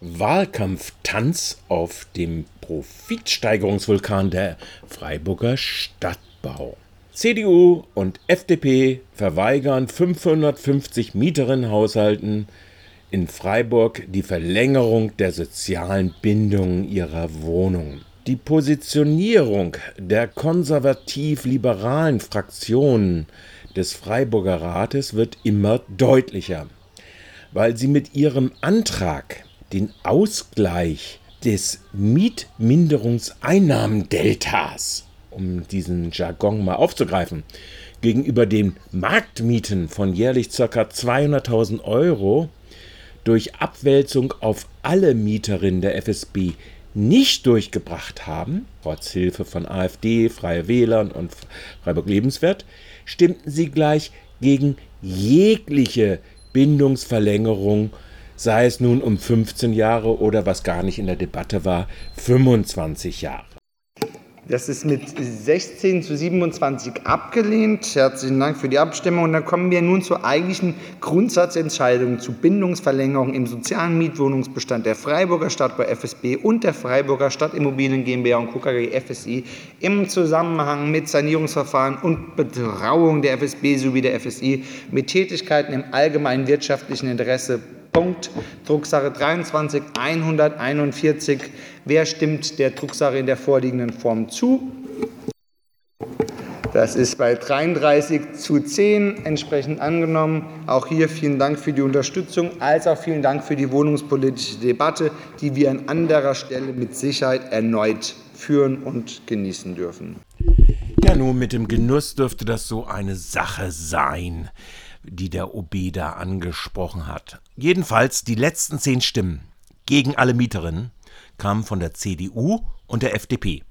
Wahlkampftanz auf dem Profitsteigerungsvulkan der Freiburger Stadtbau. CDU und FDP verweigern 550 Mieterinnenhaushalten in Freiburg die Verlängerung der sozialen Bindungen ihrer Wohnungen. Die Positionierung der konservativ-liberalen Fraktionen des Freiburger Rates wird immer deutlicher, weil sie mit ihrem Antrag den Ausgleich des Mietminderungseinnahmendeltas, um diesen Jargon mal aufzugreifen, gegenüber den Marktmieten von jährlich ca. 200.000 Euro durch Abwälzung auf alle Mieterinnen der FSB nicht durchgebracht haben, trotz Hilfe von AfD, Freie Wählern und Freiburg Lebenswert, stimmten sie gleich gegen jegliche Bindungsverlängerung, sei es nun um 15 Jahre oder was gar nicht in der Debatte war, 25 Jahre. Das ist mit 16 zu 27 abgelehnt. Herzlichen Dank für die Abstimmung. Und dann kommen wir nun zur eigentlichen Grundsatzentscheidung zu Bindungsverlängerung im sozialen Mietwohnungsbestand der Freiburger Stadtbau FSB und der Freiburger Stadtimmobilien GmbH und KKG FSI im Zusammenhang mit Sanierungsverfahren und Betrauung der FSB sowie der FSI mit Tätigkeiten im allgemeinen wirtschaftlichen Interesse Punkt. Drucksache 23 141. Wer stimmt der Drucksache in der vorliegenden Form zu? Das ist bei 33 zu 10 entsprechend angenommen. Auch hier vielen Dank für die Unterstützung, als auch vielen Dank für die wohnungspolitische Debatte, die wir an anderer Stelle mit Sicherheit erneut führen und genießen dürfen. Ja, nun mit dem Genuss dürfte das so eine Sache sein die der OB da angesprochen hat. Jedenfalls die letzten zehn Stimmen gegen alle Mieterinnen kamen von der CDU und der FDP.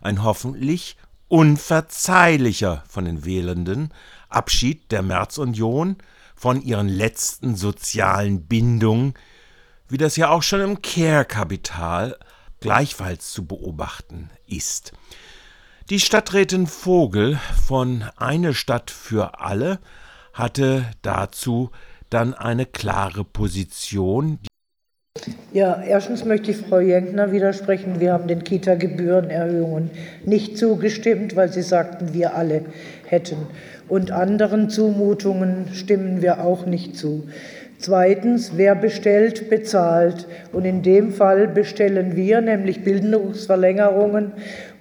Ein hoffentlich unverzeihlicher von den Wählenden Abschied der Märzunion von ihren letzten sozialen Bindungen, wie das ja auch schon im Care-Kapital gleichfalls zu beobachten ist. Die Stadträtin Vogel von Eine Stadt für alle hatte dazu dann eine klare Position. Ja, erstens möchte ich Frau Jenkner widersprechen. Wir haben den Kita-Gebührenerhöhungen nicht zugestimmt, weil Sie sagten, wir alle hätten. Und anderen Zumutungen stimmen wir auch nicht zu. Zweitens, wer bestellt, bezahlt. Und in dem Fall bestellen wir nämlich Bildungsverlängerungen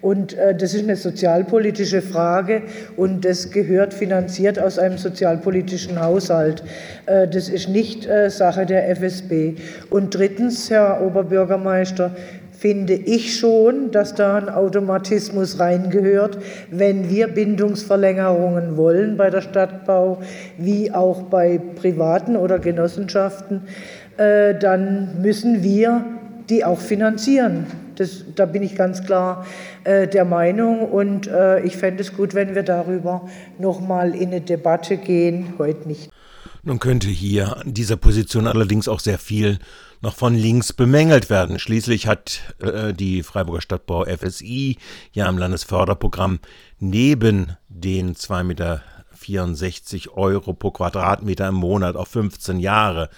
und äh, das ist eine sozialpolitische Frage und das gehört finanziert aus einem sozialpolitischen Haushalt. Äh, das ist nicht äh, Sache der FSB. Und drittens, Herr Oberbürgermeister, finde ich schon, dass da ein Automatismus reingehört, wenn wir Bindungsverlängerungen wollen bei der Stadtbau, wie auch bei privaten oder Genossenschaften, äh, dann müssen wir die auch finanzieren. Das, da bin ich ganz klar äh, der Meinung und äh, ich fände es gut, wenn wir darüber noch mal in eine Debatte gehen. Heute nicht. Nun könnte hier an dieser Position allerdings auch sehr viel noch von links bemängelt werden. Schließlich hat äh, die Freiburger Stadtbau FSI ja im Landesförderprogramm neben den 2,64 Meter Euro pro Quadratmeter im Monat auf 15 Jahre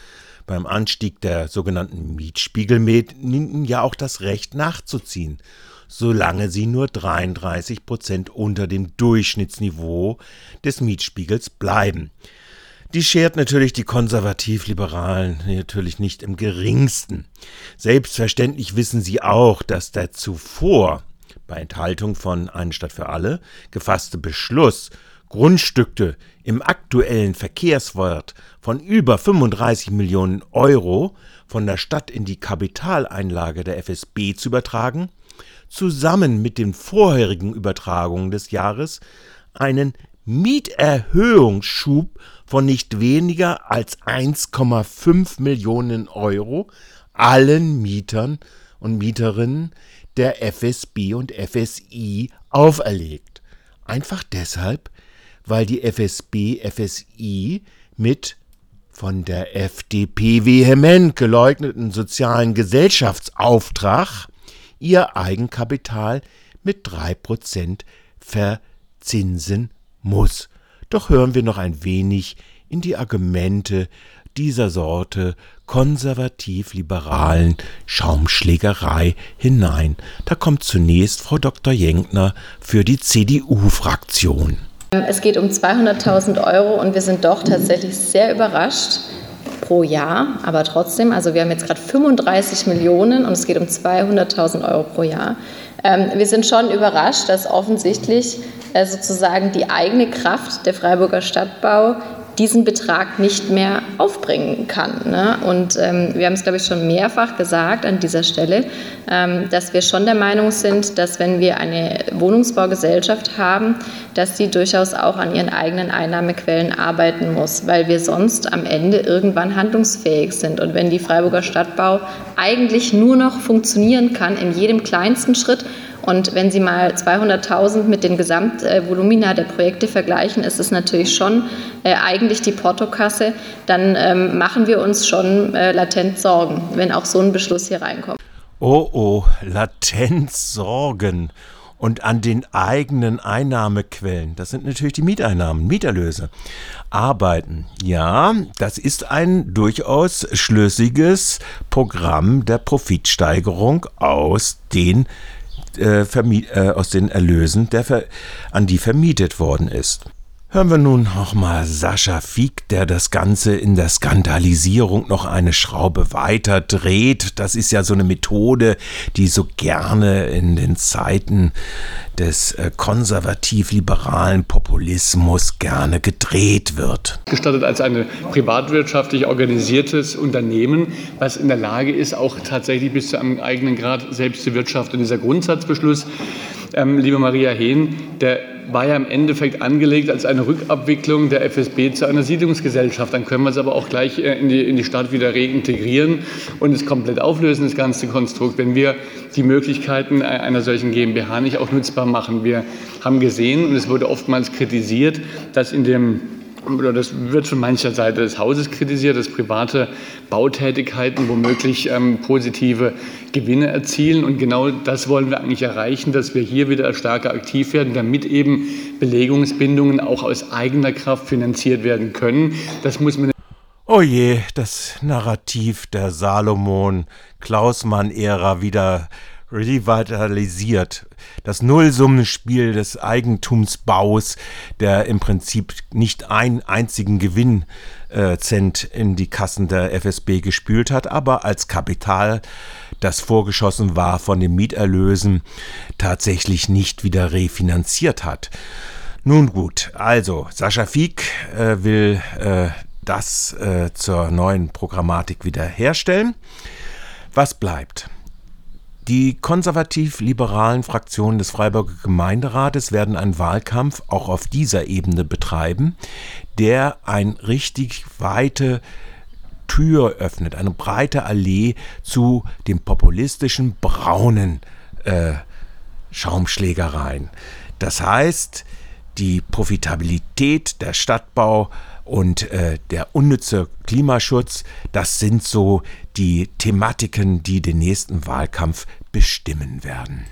beim Anstieg der sogenannten Mietspiegelmieten ja auch das Recht nachzuziehen, solange sie nur 33 Prozent unter dem Durchschnittsniveau des Mietspiegels bleiben. Die schert natürlich die Konservativ-Liberalen natürlich nicht im geringsten. Selbstverständlich wissen sie auch, dass der zuvor bei Enthaltung von Eine Stadt für alle gefasste Beschluss Grundstücke im aktuellen Verkehrswert von über 35 Millionen Euro von der Stadt in die Kapitaleinlage der FSB zu übertragen, zusammen mit den vorherigen Übertragungen des Jahres einen Mieterhöhungsschub von nicht weniger als 1,5 Millionen Euro allen Mietern und Mieterinnen der FSB und FSI auferlegt. Einfach deshalb, weil die FSB FSI mit von der FDP vehement geleugneten sozialen Gesellschaftsauftrag ihr Eigenkapital mit 3% verzinsen muss. Doch hören wir noch ein wenig in die Argumente dieser Sorte konservativ-liberalen Schaumschlägerei hinein. Da kommt zunächst Frau Dr. Jenkner für die CDU-Fraktion. Es geht um 200.000 Euro und wir sind doch tatsächlich sehr überrascht pro Jahr, aber trotzdem, also wir haben jetzt gerade 35 Millionen und es geht um 200.000 Euro pro Jahr. Ähm, wir sind schon überrascht, dass offensichtlich äh, sozusagen die eigene Kraft der Freiburger Stadtbau diesen Betrag nicht mehr aufbringen kann. Ne? Und ähm, wir haben es, glaube ich, schon mehrfach gesagt an dieser Stelle, ähm, dass wir schon der Meinung sind, dass wenn wir eine Wohnungsbaugesellschaft haben, dass sie durchaus auch an ihren eigenen Einnahmequellen arbeiten muss, weil wir sonst am Ende irgendwann handlungsfähig sind. Und wenn die Freiburger Stadtbau eigentlich nur noch funktionieren kann in jedem kleinsten Schritt, und wenn Sie mal 200.000 mit den Gesamtvolumina der Projekte vergleichen, ist es natürlich schon äh, eigentlich die Portokasse. Dann ähm, machen wir uns schon äh, latent Sorgen, wenn auch so ein Beschluss hier reinkommt. Oh, oh, latent Sorgen. Und an den eigenen Einnahmequellen, das sind natürlich die Mieteinnahmen, Mieterlöse, arbeiten. Ja, das ist ein durchaus schlüssiges Programm der Profitsteigerung aus den äh, äh, aus den Erlösen, der an die vermietet worden ist. Hören wir nun auch mal Sascha Fieck, der das Ganze in der Skandalisierung noch eine Schraube weiter dreht. Das ist ja so eine Methode, die so gerne in den Zeiten des äh, konservativ-liberalen Populismus gerne gedreht wird. Gestattet als ein privatwirtschaftlich organisiertes Unternehmen, was in der Lage ist, auch tatsächlich bis zu einem eigenen Grad selbst zu wirtschaften. Dieser Grundsatzbeschluss, ähm, liebe Maria Hehn, der war ja im Endeffekt angelegt als eine Rückabwicklung der FSB zu einer Siedlungsgesellschaft. Dann können wir es aber auch gleich äh, in die, in die Stadt wieder reintegrieren und es komplett auflösen, das ganze Konstrukt, wenn wir die Möglichkeiten einer solchen GmbH nicht auch nutzbar machen. Wir haben gesehen, und es wurde oftmals kritisiert, dass in dem oder das wird von mancher Seite des Hauses kritisiert, dass private Bautätigkeiten womöglich ähm, positive Gewinne erzielen. Und genau das wollen wir eigentlich erreichen, dass wir hier wieder stärker aktiv werden, damit eben Belegungsbindungen auch aus eigener Kraft finanziert werden können. Das muss man Oh je, das Narrativ der Salomon-Klausmann-Ära wieder revitalisiert. Das Nullsummenspiel des Eigentumsbaus, der im Prinzip nicht einen einzigen Gewinncent äh, in die Kassen der FSB gespült hat, aber als Kapital, das vorgeschossen war von den Mieterlösen, tatsächlich nicht wieder refinanziert hat. Nun gut, also Sascha Fieck äh, will äh, das äh, zur neuen Programmatik wiederherstellen. Was bleibt? Die konservativ-liberalen Fraktionen des Freiburger Gemeinderates werden einen Wahlkampf auch auf dieser Ebene betreiben, der ein richtig weite Tür öffnet, eine breite Allee zu den populistischen braunen äh, Schaumschlägereien. Das heißt, die Profitabilität der Stadtbau und äh, der unnütze Klimaschutz, das sind so die Thematiken, die den nächsten Wahlkampf bestimmen werden.